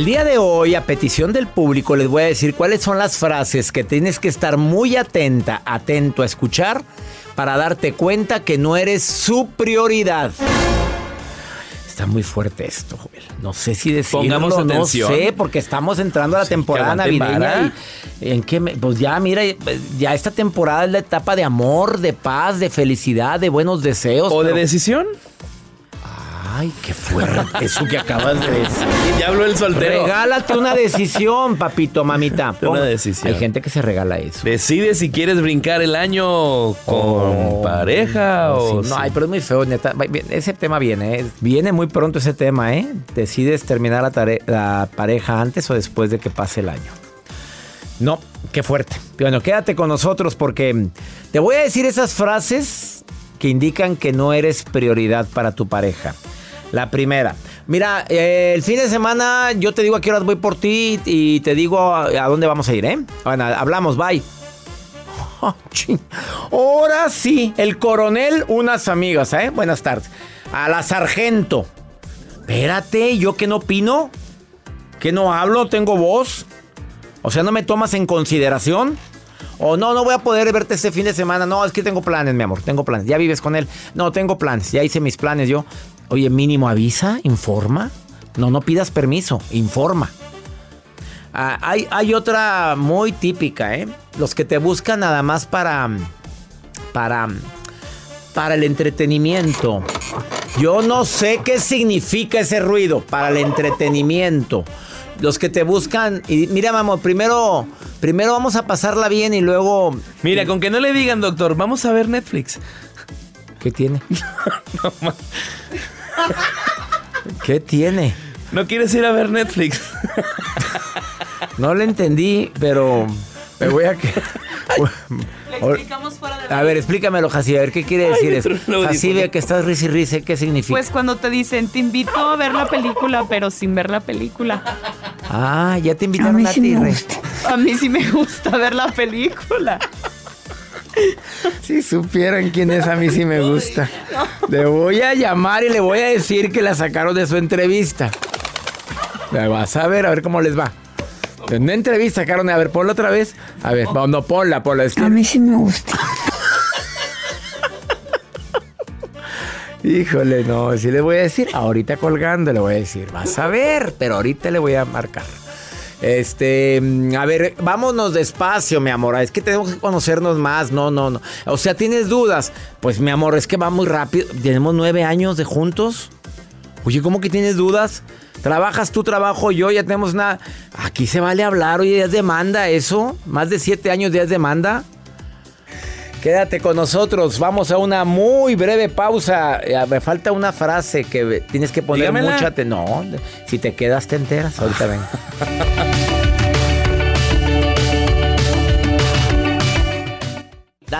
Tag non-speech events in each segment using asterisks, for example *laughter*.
El día de hoy, a petición del público, les voy a decir cuáles son las frases que tienes que estar muy atenta, atento a escuchar para darte cuenta que no eres su prioridad. Está muy fuerte esto, Joel. No sé si decirlo, Pongamos no atención. sé, porque estamos entrando a la temporada navideña. y- ¿En qué? me- pues ya, mira, ya esta temporada es la etapa de amor, de paz, de felicidad, de buenos deseos. ¿O de decisión? Ay, qué fuerte *laughs* eso que acabas de decir. Ya habló el soltero. Regálate una decisión, papito, mamita. Una decisión. Hay gente que se regala eso. Decide si quieres brincar el año con pareja o... Oh. Sí, no, ay, pero es muy feo, neta. Ese tema viene, ¿eh? Viene muy pronto ese tema, ¿eh? Decides terminar la, tare- la pareja antes o después de que pase el año. No, qué fuerte. Bueno, quédate con nosotros porque te voy a decir esas frases que indican que no eres prioridad para tu pareja. La primera, mira, eh, el fin de semana yo te digo a qué horas voy por ti y te digo a, dónde vamos a ir, ¿eh? Bueno, hablamos, bye. *laughs* Oh. Ahora sí, el coronel, unas amigas, ¿eh? Buenas tardes. A la sargento. Espérate, ¿yo qué no opino? ¿Que no hablo? ¿Tengo voz? O sea, ¿no me tomas en consideración? O no, no voy a poder verte este fin de semana. No, es que tengo planes, mi amor. Tengo planes. ¿Ya vives con él? No, tengo planes. Ya hice mis planes yo. Oye, mínimo avisa, informa. No, no pidas permiso, informa. Ah, hay, hay otra muy típica, ¿eh? Los que te buscan nada más para. Para. Para el entretenimiento. Yo no sé qué significa ese ruido para el entretenimiento. Los que te buscan. Y mira, mamá, primero. Primero vamos a pasarla bien y luego. Mira, con que no le digan, doctor, vamos a ver Netflix. ¿Qué tiene? *laughs* ¿Qué tiene? ¿No quieres ir a ver Netflix? No le entendí, pero. Me voy a que. Le explicamos fuera de A ver, explícamelo, Jacibe. A ver, ¿qué quiere decir me eso? Jacibe, que estás risa y risa, ¿qué significa? Pues cuando te dicen, te invito a ver la película, pero sin ver la película. ah, ya te invitaron a, ti, Rey. A mí sí me gusta ver la película. Si supieran quién es, a mí sí me gusta. Le voy a llamar y le voy a decir que la sacaron de su entrevista. La Vas a ver, a ver cómo les va. En una entrevista sacaron, a ver, ponla otra vez. A ver, no, no, ponla, ponla. Es que- A mí sí me gusta. Híjole, no, sí le voy a decir. Ahorita colgando le voy a decir. Vas a ver, pero ahorita le voy a marcar. Este, mm, a ver, vámonos despacio, mi amor. Es que tenemos que conocernos más. No, no, no. O sea, ¿tienes dudas? Pues, mi amor, es que va muy rápido. Tenemos nueve años de juntos. Oye, ¿cómo que tienes dudas? Trabajas tú, trabajo yo, ya tenemos una... Aquí se vale hablar, oye, ya es demanda eso. Más de siete años ya es demanda. Quédate con nosotros, vamos a una muy breve pausa. Eh, Me falta una frase que tienes que poner Dígamela. mucha atención. No, si te quedas te enteras. Ahorita ven. *laughs*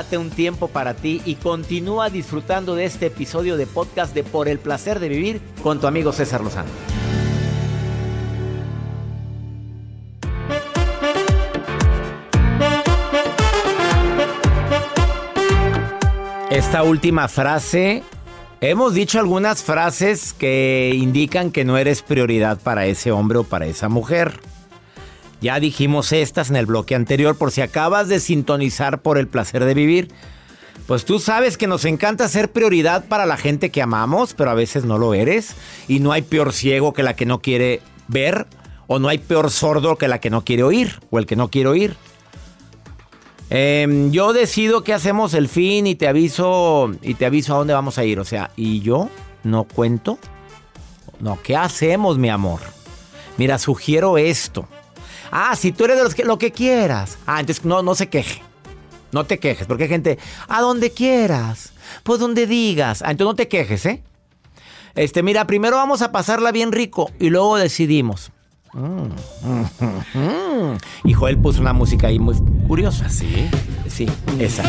Date un tiempo para ti y continúa disfrutando de este episodio de podcast de Por el placer de vivir con tu amigo César Lozano. Esta última frase Hemos dicho algunas frases que indican que no eres prioridad para ese hombre o para esa mujer. Ya dijimos estas en el bloque anterior por si acabas de sintonizar por el placer de vivir. Pues tú sabes que nos encanta ser prioridad para la gente que amamos, pero a veces no lo eres. Y no hay peor ciego que la que no quiere ver, o no hay peor sordo que la que no quiere oír, o el que no quiere oír. Em, yo decido que hacemos el fin y te aviso y te aviso a dónde vamos a ir. O sea, y yo no cuento. No, ¿qué hacemos, mi amor? Mira, sugiero esto. Ah, si tú eres de los que lo que quieras. Ah, entonces no, no se queje. No te quejes, porque hay gente, a donde quieras, pues donde digas. Ah, entonces no te quejes, ¿eh? Este, mira, primero vamos a pasarla bien rico y luego decidimos. Y Joel puso una música ahí muy curiosa. ¿Sí? Sí, esa.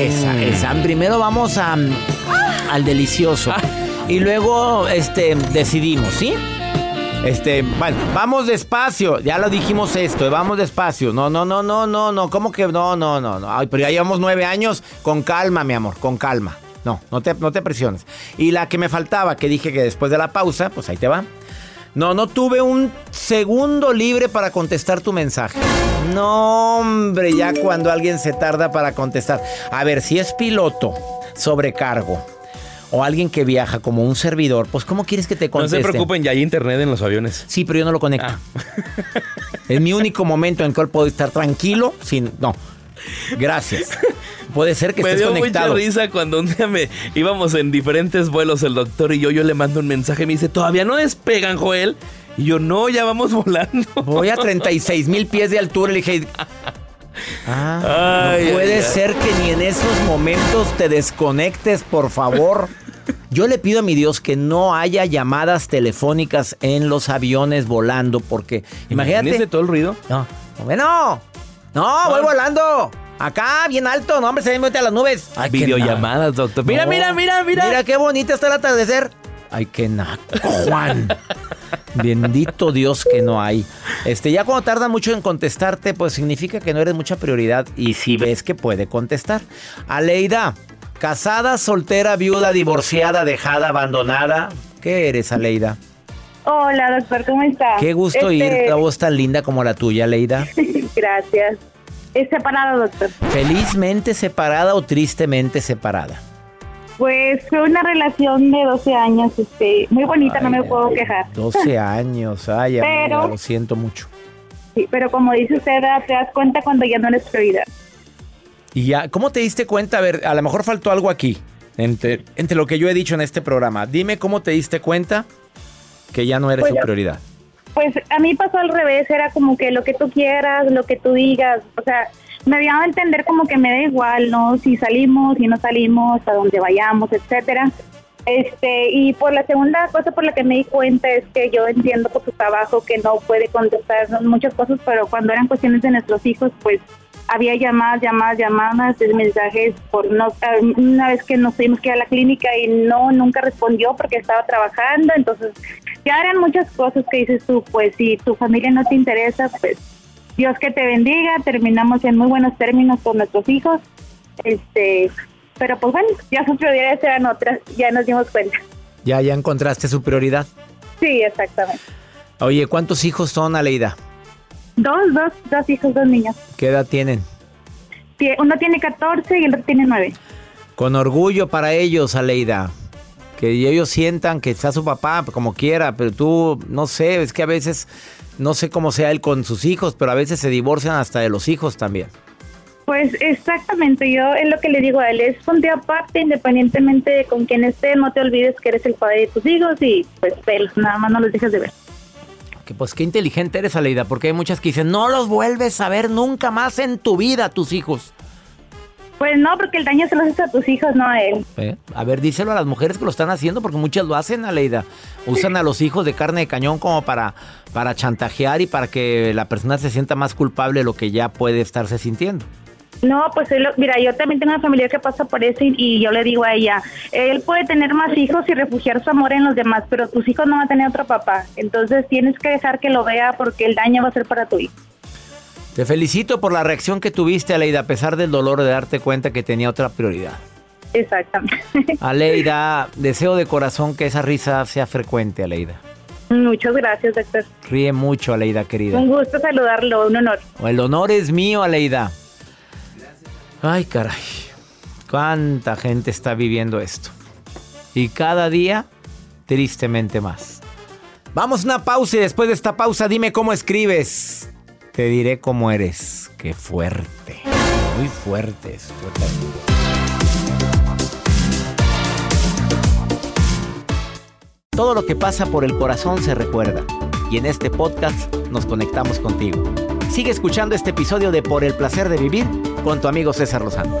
Esa, esa. Primero vamos a, al delicioso. Y luego, este, decidimos, ¿sí? Este, bueno, vamos despacio. Ya lo dijimos esto, eh, vamos despacio. No, no, no, no, no, no. ¿Cómo que no, no, no, no? Ay, pero ya llevamos nueve años. Con calma, mi amor, con calma. No, no te, no te presiones. Y la que me faltaba, que dije que después de la pausa, pues ahí te va. No, no tuve un segundo libre para contestar tu mensaje. No, hombre, ya cuando alguien se tarda para contestar. A ver, si es piloto, sobrecargo, o alguien que viaja como un servidor, pues ¿cómo quieres que te No conteste? se preocupen, ya hay internet en los aviones. Sí, pero yo no lo conecto. *laughs* Es mi único momento en el cual puedo estar tranquilo sin... No. Gracias. Puede ser que me estés dio conectado. mucha risa cuando un día me íbamos en diferentes vuelos el doctor y yo, yo le mando un mensaje, me dice, ¿todavía no despegan, Joel? Y yo, no, ya vamos *laughs* volando. Voy a 36 mil pies de altura. Le dije... Ah, Ay, no puede ay, ay. ser que ni en esos momentos te desconectes, por favor. *laughs* Yo le pido a mi Dios que no haya llamadas telefónicas en los aviones volando, porque imagínate. Imagínese todo el ruido. No, bueno, no, voy volando. Acá, bien alto, no, hombre, se me mete a las nubes. Ay, Videollamadas, doctor. Mira, No. mira, mira, mira. Mira qué bonita está el atardecer. Ay, qué naco, Juan. *laughs* Bendito Dios que no hay. Este, ya cuando tarda mucho en contestarte, pues significa que no eres mucha prioridad. Y si ves que puede contestar. Aleida, casada, soltera, viuda, divorciada, dejada, abandonada. ¿Qué eres, Aleida? Hola, doctor, ¿cómo está? Qué gusto Este, oír la voz tan linda como la tuya, Aleida. *laughs* Gracias. Es separado, doctor. ¿Felizmente separada o tristemente separada? Pues fue una relación de 12 años, este, muy bonita, no me puedo quejar. 12 años, ay, amiga, Pero- lo siento mucho. Sí, pero como dice usted, da- te das cuenta cuando ya no eres prioridad. Y ya, ¿cómo te diste cuenta? A ver, a lo mejor faltó algo aquí, entre, entre lo que yo he dicho en este programa. Dime cómo te diste cuenta que ya no eres Pues su prioridad. Pues a mí pasó al revés, era como que lo que tú quieras, lo que tú digas, o sea, me había dado a entender como que me da igual, ¿no? Si salimos, si no salimos, a donde vayamos, etcétera. Este, y por la segunda cosa por la que me di cuenta es que yo entiendo por su trabajo que no puede contestar muchas cosas, pero cuando eran cuestiones de nuestros hijos, pues había llamadas, llamadas, llamadas, mensajes por no una vez que nos tuvimos que a la clínica y no nunca respondió porque estaba trabajando, entonces ya eran muchas cosas que dices tú, pues si tu familia no te interesa, pues Dios que te bendiga, terminamos en muy buenos términos con nuestros hijos, este, pero pues bueno, ya sus prioridades eran otras, ya nos dimos cuenta. Ya, ya encontraste su prioridad. Sí, exactamente. Oye, ¿cuántos hijos son, Aleida? Dos, dos, dos hijos, dos niños. ¿Qué edad tienen? Tie- Uno tiene 14 y el otro tiene 9. Con orgullo para ellos, Aleida. Que ellos sientan que está su papá como quiera, pero tú, no sé, es que a veces, no sé cómo sea él con sus hijos, pero a veces se divorcian hasta de los hijos también. Pues exactamente, yo es lo que le digo a él, es ponte aparte independientemente de con quién esté, no te olvides que eres el padre de tus hijos y pues pelos, nada más no los dejes de ver. Que pues qué inteligente eres, Aleida, porque hay muchas que dicen, no los vuelves a ver nunca más en tu vida, tus hijos. Pues no, porque el daño se lo haces a tus hijos, no a él. ¿Eh? A ver, díselo a las mujeres que lo están haciendo, porque muchas lo hacen, Aleida. Usan a los hijos de carne de cañón como para, para chantajear y para que la persona se sienta más culpable de lo que ya puede estarse sintiendo. No, pues él, mira, yo también tengo una familia que pasa por eso y, y yo le digo a ella, él puede tener más hijos y refugiar su amor en los demás, pero tus hijos no van a tener otro papá. Entonces tienes que dejar que lo vea porque el daño va a ser para tu hijo. Te felicito por la reacción que tuviste, Aleida, a pesar del dolor de darte cuenta que tenía otra prioridad. Exactamente. *laughs* Aleida, deseo de corazón que esa risa sea frecuente, Aleida. Muchas gracias, doctor. Ríe mucho, Aleida, querida. Un gusto saludarlo, un honor. El honor es mío, Aleida. Ay, caray. Cuánta gente está viviendo esto. Y cada día, tristemente más. Vamos a una pausa y después de esta pausa dime cómo escribes. Te diré cómo eres. Qué fuerte. Muy fuerte esto. Todo lo que pasa por el corazón se recuerda. Y en este podcast nos conectamos contigo. Sigue escuchando este episodio de Por el placer de vivir con tu amigo César Lozano.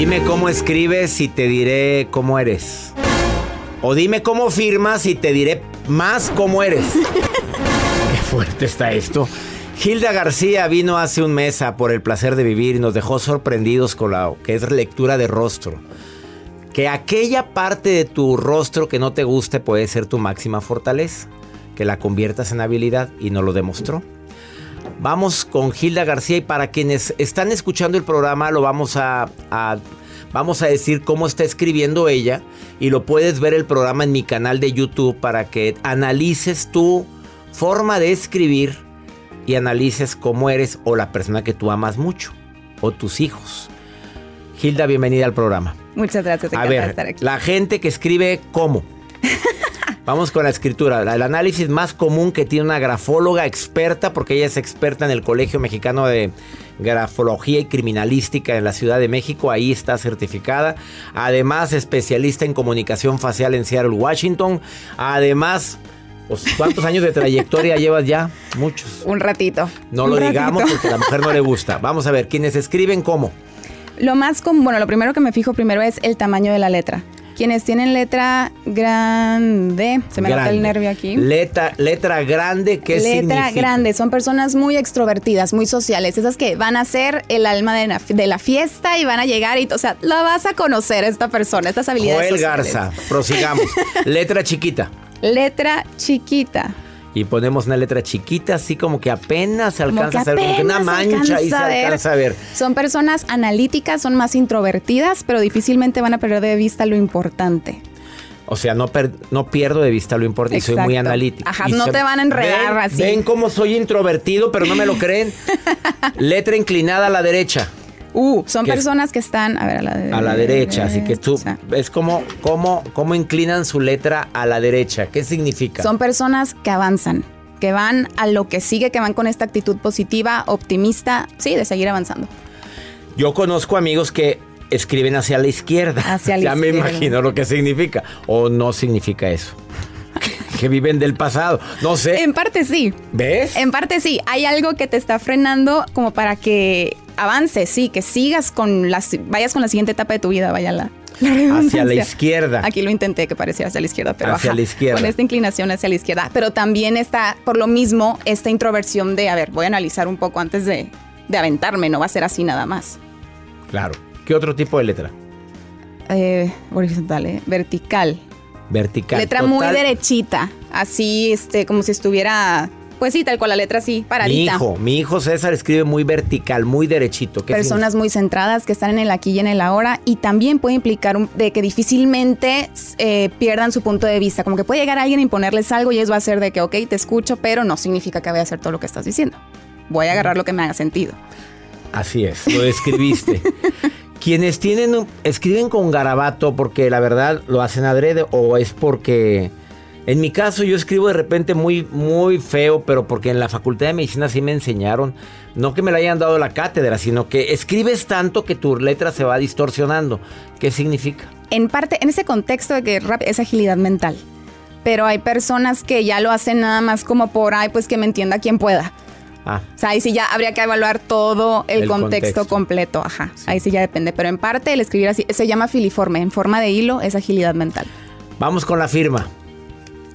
Dime cómo escribes y te diré cómo eres. O dime cómo firmas y te diré más cómo eres. *laughs* Qué fuerte está esto. Hilda García vino hace un mes a Por el placer de vivir y nos dejó sorprendidos con la que es lectura de rostro. Que aquella parte de tu rostro que no te guste puede ser tu máxima fortaleza. Que la conviertas en habilidad y nos lo demostró. Vamos con Hilda García y para quienes están escuchando el programa lo vamos a, a, vamos a decir cómo está escribiendo ella y lo puedes ver el programa en mi canal de YouTube para que analices tu forma de escribir y analices cómo eres o la persona que tú amas mucho o tus hijos. Hilda, bienvenida al programa. Muchas gracias. A ver, estar aquí. la gente que escribe cómo. *laughs* Vamos con la escritura. El análisis más común que tiene una grafóloga experta, porque ella es experta en el Colegio Mexicano de Grafología y Criminalística en la Ciudad de México. Ahí está certificada. Además, especialista en comunicación facial en Seattle, Washington. Además, pues, ¿cuántos años de trayectoria *laughs* llevas ya? Muchos. Un ratito. No Un lo ratito. digamos porque a la mujer no le gusta. Vamos a ver, quienes escriben cómo. Lo más común, bueno, lo primero que me fijo primero es el tamaño de la letra. Quienes tienen letra grande, se me nota Grande. el nervio aquí. Letra, letra grande, ¿qué letra significa? grande, son personas muy extrovertidas, muy sociales, esas que van a ser el alma de la, de la fiesta y van a llegar y, o sea, la vas a conocer esta persona, estas habilidades Joel sociales. Garza, prosigamos. *laughs* letra chiquita. Letra chiquita. Y ponemos una letra chiquita, así como que apenas se alcanza a ver, como que una mancha ahí se alcanza a ver. Son personas analíticas, son más introvertidas, pero difícilmente van a perder de vista lo importante. O sea, no, per- no pierdo de vista lo importante y soy muy analítico. Ajá, Y no te van a enredar ¿Ven? así. Ven cómo soy introvertido, pero no me lo *laughs* creen. letra inclinada a la derecha. Uh, son es- personas que están, a ver, a la, de- A la derecha, así que tú ves cómo, cómo, cómo inclinan su letra a la derecha. ¿Qué significa? Son personas que avanzan, que van a lo que sigue, que van con esta actitud positiva, optimista, sí, de seguir avanzando. Yo conozco amigos que escriben hacia la izquierda. Hacia *laughs* la ya me imagino lo que significa. O no significa eso. *laughs* que viven del pasado. No sé. En parte sí. ¿Ves? En parte sí. Hay algo que te está frenando como para que avances, sí, que sigas con las, vayas con la siguiente etapa de tu vida, vaya la. la Hacia la izquierda. Aquí lo intenté que pareciera hacia la izquierda, pero Hacia ajá, la izquierda. con esta inclinación hacia la izquierda. Pero también está, por lo mismo, esta introversión de, a ver, voy a analizar un poco antes de, de aventarme, no va a ser así nada más. Claro. ¿Qué otro tipo de letra? Eh, horizontal, ¿eh? Vertical. Vertical. letra muy derechita, así, este, como si estuviera, pues sí, tal cual la letra así, Mi paradita. hijo, mi hijo César escribe muy vertical, muy derechito. ¿Qué Personas muy centradas que están en el aquí y en el ahora y también puede implicar un- de que difícilmente eh, pierdan su punto de vista, como que puede llegar alguien a imponerles algo y eso va a ser de que, ok, te escucho, pero no significa que voy a hacer todo lo que estás diciendo. Voy a agarrar lo que me haga sentido. Así es, lo describiste. *laughs* Quienes tienen escriben con garabato porque la verdad lo hacen adrede o es porque en mi caso yo escribo de repente muy muy feo, pero porque en la Facultad de Medicina sí me enseñaron, no que me lo hayan dado la cátedra, sino que escribes tanto que tu letra se va distorsionando. ¿Qué significa? En parte, en ese contexto de que rap es agilidad mental, pero hay personas que ya lo hacen nada más como por, ay, pues que me entienda quien pueda. Ah, O sea, ahí sí ya habría que evaluar todo el, El contexto, contexto. completo, ajá. Ahí sí ya depende, pero en parte el escribir así se llama filiforme, en forma de hilo es agilidad mental. Vamos con la firma.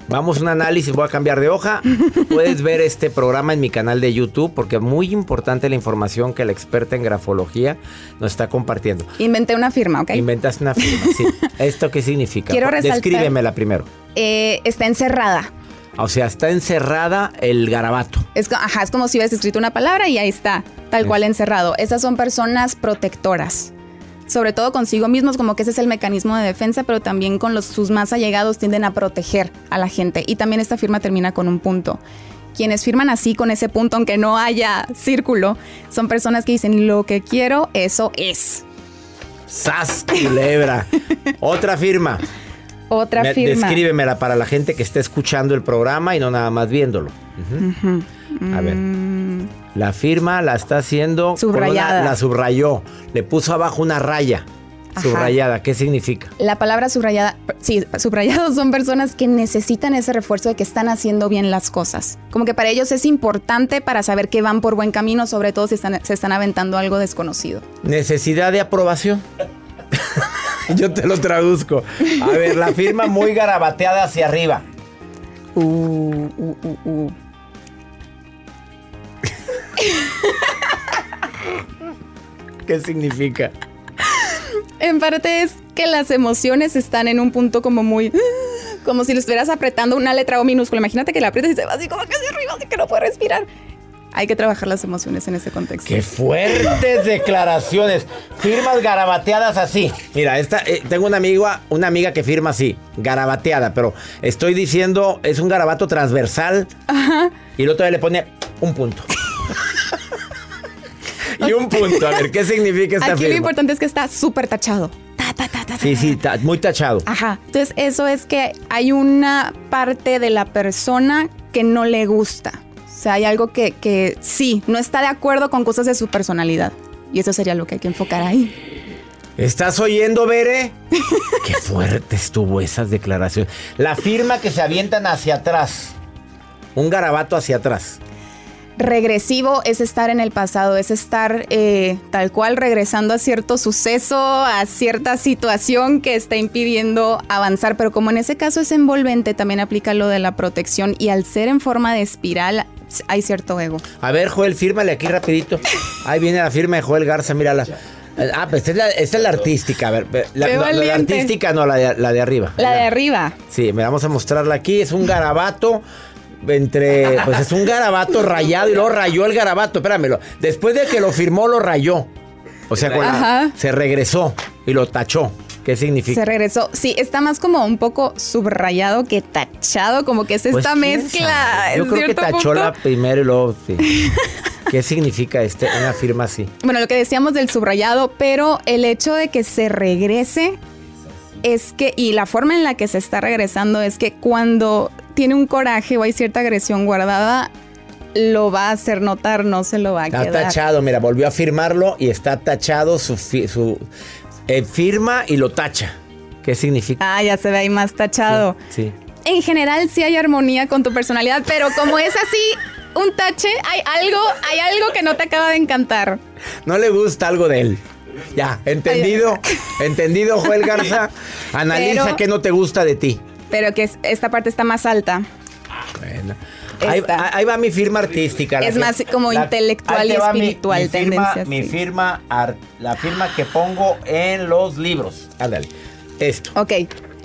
Vamos a un análisis, voy a cambiar de hoja. *laughs* Puedes ver este programa en mi canal de YouTube porque es muy importante la información que la experta en grafología nos está compartiendo. Inventé una firma, ¿ok? Inventaste una firma, sí. *laughs* ¿Esto qué significa? Quiero resaltar- Descríbemela primero. Eh, está encerrada. O sea, está encerrada el garabato. Es, ajá, es como si hubieras escrito una palabra y ahí está, tal cual encerrado. Esas son personas protectoras. Sobre todo consigo mismos, como que ese es el mecanismo de defensa, pero también con los, sus más allegados tienden a proteger a la gente. Y también esta firma termina con un punto. Quienes firman así con ese punto, aunque no haya círculo, son personas que dicen lo que quiero, eso es. ¡Sas, culebra! *laughs* Otra firma. Otra Me- firma. Descríbemela para la gente que esté escuchando el programa y no nada más viéndolo. A ver. La firma la está haciendo. Subrayada. una- la subrayó. Le puso abajo una raya. Ajá. Subrayada. ¿Qué significa? La palabra subrayada, sí, subrayados son personas que necesitan ese refuerzo de que están haciendo bien las cosas. Como que para ellos es importante para saber que van por buen camino, sobre todo si están, se están aventando algo desconocido. Necesidad de aprobación. *laughs* Yo te lo traduzco. A ver, la firma muy garabateada hacia arriba. Uh, uh, uh, ¿Qué significa? En parte es que las emociones están en un punto como muy... Como si lo estuvieras apretando una letra O minúscula. Imagínate que la aprietas y se va así como que hacia arriba, así que no puede respirar. Hay que trabajar las emociones en ese contexto. ¡Qué fuertes declaraciones! Firmas garabateadas así. Mira, esta, eh, tengo una amiga, una amiga que firma así, garabateada, pero estoy diciendo, es un garabato transversal. Y el otro le pone un punto. *laughs* y un punto. A ver, ¿qué significa esta Aquí lo importante es que está súper tachado. Sí, sí, ta- muy tachado. Ajá. Entonces, eso es que hay una parte de la persona que no le gusta. O sea, hay algo que, que sí, no está de acuerdo con cosas de su personalidad. Y eso sería lo que hay que enfocar ahí. ¿Estás oyendo, Bere? *laughs* Qué fuerte estuvo esas declaraciones. La firma que se avientan hacia atrás. Un garabato hacia atrás. Regresivo es estar en el pasado, es estar eh, tal cual regresando a cierto suceso, a cierta situación que está impidiendo avanzar. Pero como en ese caso es envolvente, también aplica lo de la protección y al ser en forma de espiral hay cierto ego. A ver, Joel, fírmale aquí rapidito. Ahí viene la firma de Joel Garza, mírala. Ah, pues esta es la, esta es la artística. A ver, la, no, la artística no, la de, la de arriba. La de arriba. Sí, me vamos a mostrarla aquí. Es un garabato entre. Pues es un garabato rayado y luego rayó el garabato. Espéramelo. Después de que lo firmó, lo rayó. O sea, con la- Ajá. se regresó y lo tachó. ¿Qué significa? Se regresó. Sí, está más como un poco subrayado que tachado, como que es Pues, esta ¿quién mezcla. Yo creo que tachó punto. la primera y luego. sí. *laughs* ¿Qué significa este, una firma así? Bueno, lo que decíamos del subrayado, pero el hecho de que se regrese es que, y la forma en la que se está regresando es que cuando tiene un coraje o hay cierta agresión guardada, lo va a hacer notar, no se lo va a Está quedar. tachado, mira, volvió a firmarlo y está tachado su, su eh, firma y lo tacha. ¿Qué significa? Ah, ya se ve ahí más tachado. Sí. En general sí hay armonía con tu personalidad, pero como es así, un tache, hay algo, hay algo que no te acaba de encantar. No le gusta algo de él. Ya, entendido. entendido, Joel Garza. *laughs* Analiza Pero- qué no te gusta de ti. Pero que es- esta parte está más alta. Bueno. Ahí, va mi firma artística. Es que- más como la- intelectual y va mi- espiritual, mi, firma, tendencia mi firma, ar- la firma que pongo en los libros. Ándale. Esto. Ok,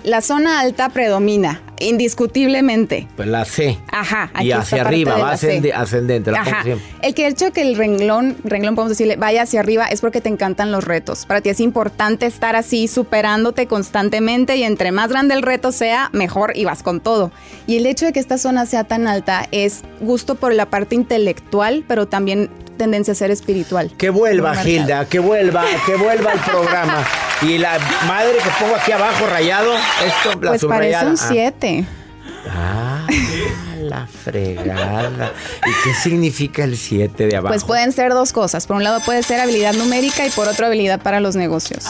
la zona alta predomina, indiscutiblemente. Pues la C. Ajá, aquí Y hacia arriba, va la C. ascende- ascendente. La Ajá. El que hecho que el renglón, renglón podemos decirle, vaya hacia arriba es porque te encantan los retos. Para ti es importante estar así superándote constantemente y entre más grande el reto sea, mejor y vas con todo. Y el hecho de que esta zona sea tan alta es gusto por la parte intelectual, pero también tendencia a ser espiritual. Que vuelva. Gilda, que vuelva, que vuelva el programa. *laughs* Y la madre que pongo aquí abajo rayado, esto, la Pues parece subrayada. un Ah. 7. Ah, la fregada. ¿Y qué significa el 7 de abajo? Pues pueden ser dos cosas. Por un lado puede ser habilidad numérica y por otro habilidad para los negocios.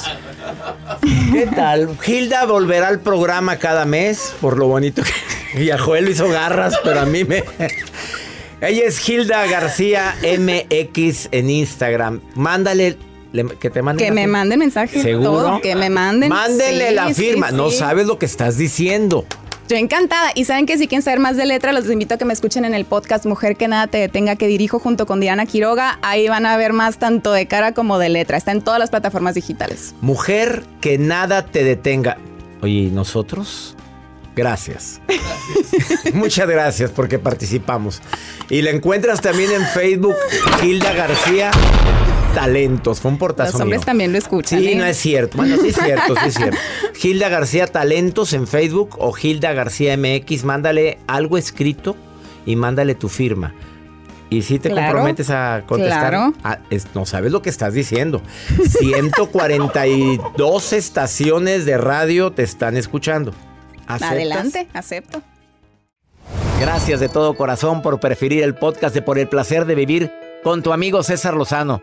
¿Qué tal? Gilda volverá al programa cada mes, por lo bonito que... *laughs* Joel le hizo garras, pero a mí me... *laughs* Ella es Gilda García MX en Instagram. Mándale... le- que te mande Que me firma. manden mensaje. ¿Seguro? Todo, que me manden. Mándenle Sí, la sí, firma. No sabes lo que estás diciendo. Yo encantada. Y saben que si quieren saber más de letra, los invito a que me escuchen en el podcast Mujer que nada te detenga que dirijo junto con Diana Quiroga. Ahí van a ver más tanto de cara como de letra. Está en todas las plataformas digitales. Mujer, que nada te detenga. Oye, ¿y nosotros? Gracias. *laughs* Muchas gracias porque participamos. Y la encuentras también en Facebook, Gilda García Talentos. Fue un portazo Los hombres mío. también lo escuchan. Sí, ¿eh? no es cierto. Bueno, sí es cierto, sí es cierto. *laughs* Gilda García Talentos en Facebook o Gilda García MX. Mándale algo escrito y mándale tu firma. Y si te Claro, comprometes a contestar, claro. ah, es- no sabes lo que estás diciendo. 142 *laughs* estaciones de radio te están escuchando. ¿Aceptas? Adelante, acepto. Gracias de todo corazón por preferir el podcast de Por el placer de vivir con tu amigo César Lozano.